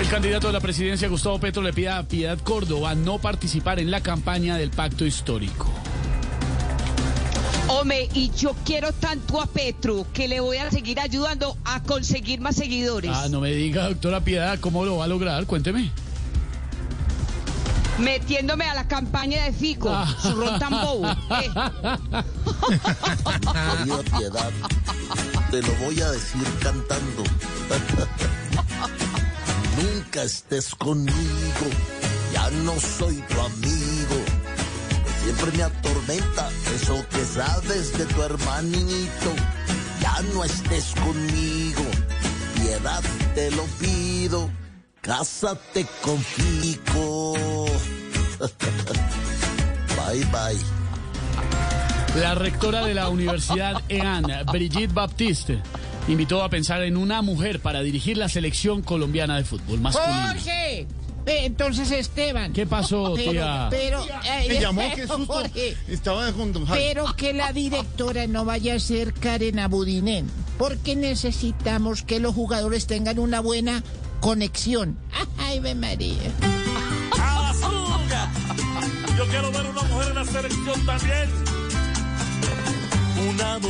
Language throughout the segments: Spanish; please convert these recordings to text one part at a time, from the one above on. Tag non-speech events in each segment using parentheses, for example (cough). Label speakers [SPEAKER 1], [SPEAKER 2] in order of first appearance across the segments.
[SPEAKER 1] El candidato a la presidencia, Gustavo Petro, le pide a Piedad Córdoba no participar en la campaña del pacto histórico.
[SPEAKER 2] Hombre, y yo quiero tanto a Petro que le voy a seguir ayudando a conseguir más seguidores.
[SPEAKER 1] Ah, no me diga, doctora Piedad, ¿cómo lo va a lograr? Cuénteme.
[SPEAKER 2] Metiéndome a la campaña de Fico,
[SPEAKER 1] Ah.
[SPEAKER 2] su ron tan bobo. Eh, (laughs)
[SPEAKER 3] Querida piedad, te lo voy a decir cantando. Nunca estés conmigo, ya no soy tu amigo. Siempre me atormenta eso que sabes de tu hermanito. Ya no estés conmigo, piedad te lo pido. Cásate con Fico. (laughs) bye bye.
[SPEAKER 1] La rectora de la Universidad EAN, Brigitte Baptiste, invitó a pensar en una mujer para dirigir la selección colombiana de fútbol masculino.
[SPEAKER 4] Jorge. Eh, Entonces, Esteban.
[SPEAKER 1] ¿Qué pasó, (laughs)
[SPEAKER 4] Pero,
[SPEAKER 1] tía?
[SPEAKER 4] pero, eh,
[SPEAKER 5] Me llamó, qué susto.
[SPEAKER 4] Jorge,
[SPEAKER 5] Estaba con don Jaime.
[SPEAKER 4] pero que la (laughs) directora no vaya a ser Karen Abudinen, porque necesitamos que los jugadores tengan una buena conexión. (laughs) Ay, ve María.
[SPEAKER 6] ¡Azúcar! Yo quiero ver una mujer en la selección también. Una mujer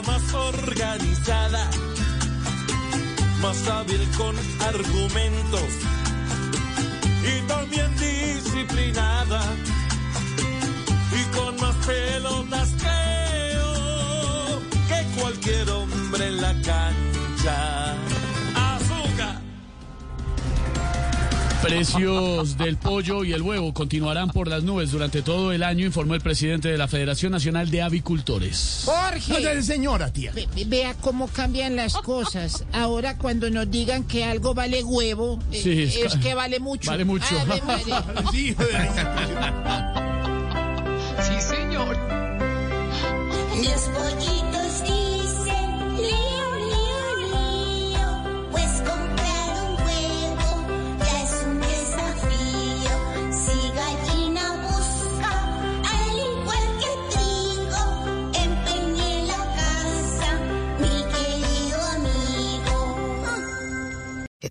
[SPEAKER 6] Más organizada, más hábil con argumentos y también disciplinada
[SPEAKER 1] Precios del pollo y el huevo continuarán por las nubes durante todo el año, informó el presidente de la Federación Nacional de Avicultores.
[SPEAKER 4] Jorge.
[SPEAKER 5] Señora, tía.
[SPEAKER 4] ve- ve- Vea cómo cambian las cosas. Ahora cuando nos digan que algo vale huevo, eh,
[SPEAKER 1] Sí, es
[SPEAKER 4] que vale mucho.
[SPEAKER 1] vale mucho. (laughs)
[SPEAKER 5] Sí,
[SPEAKER 2] señor.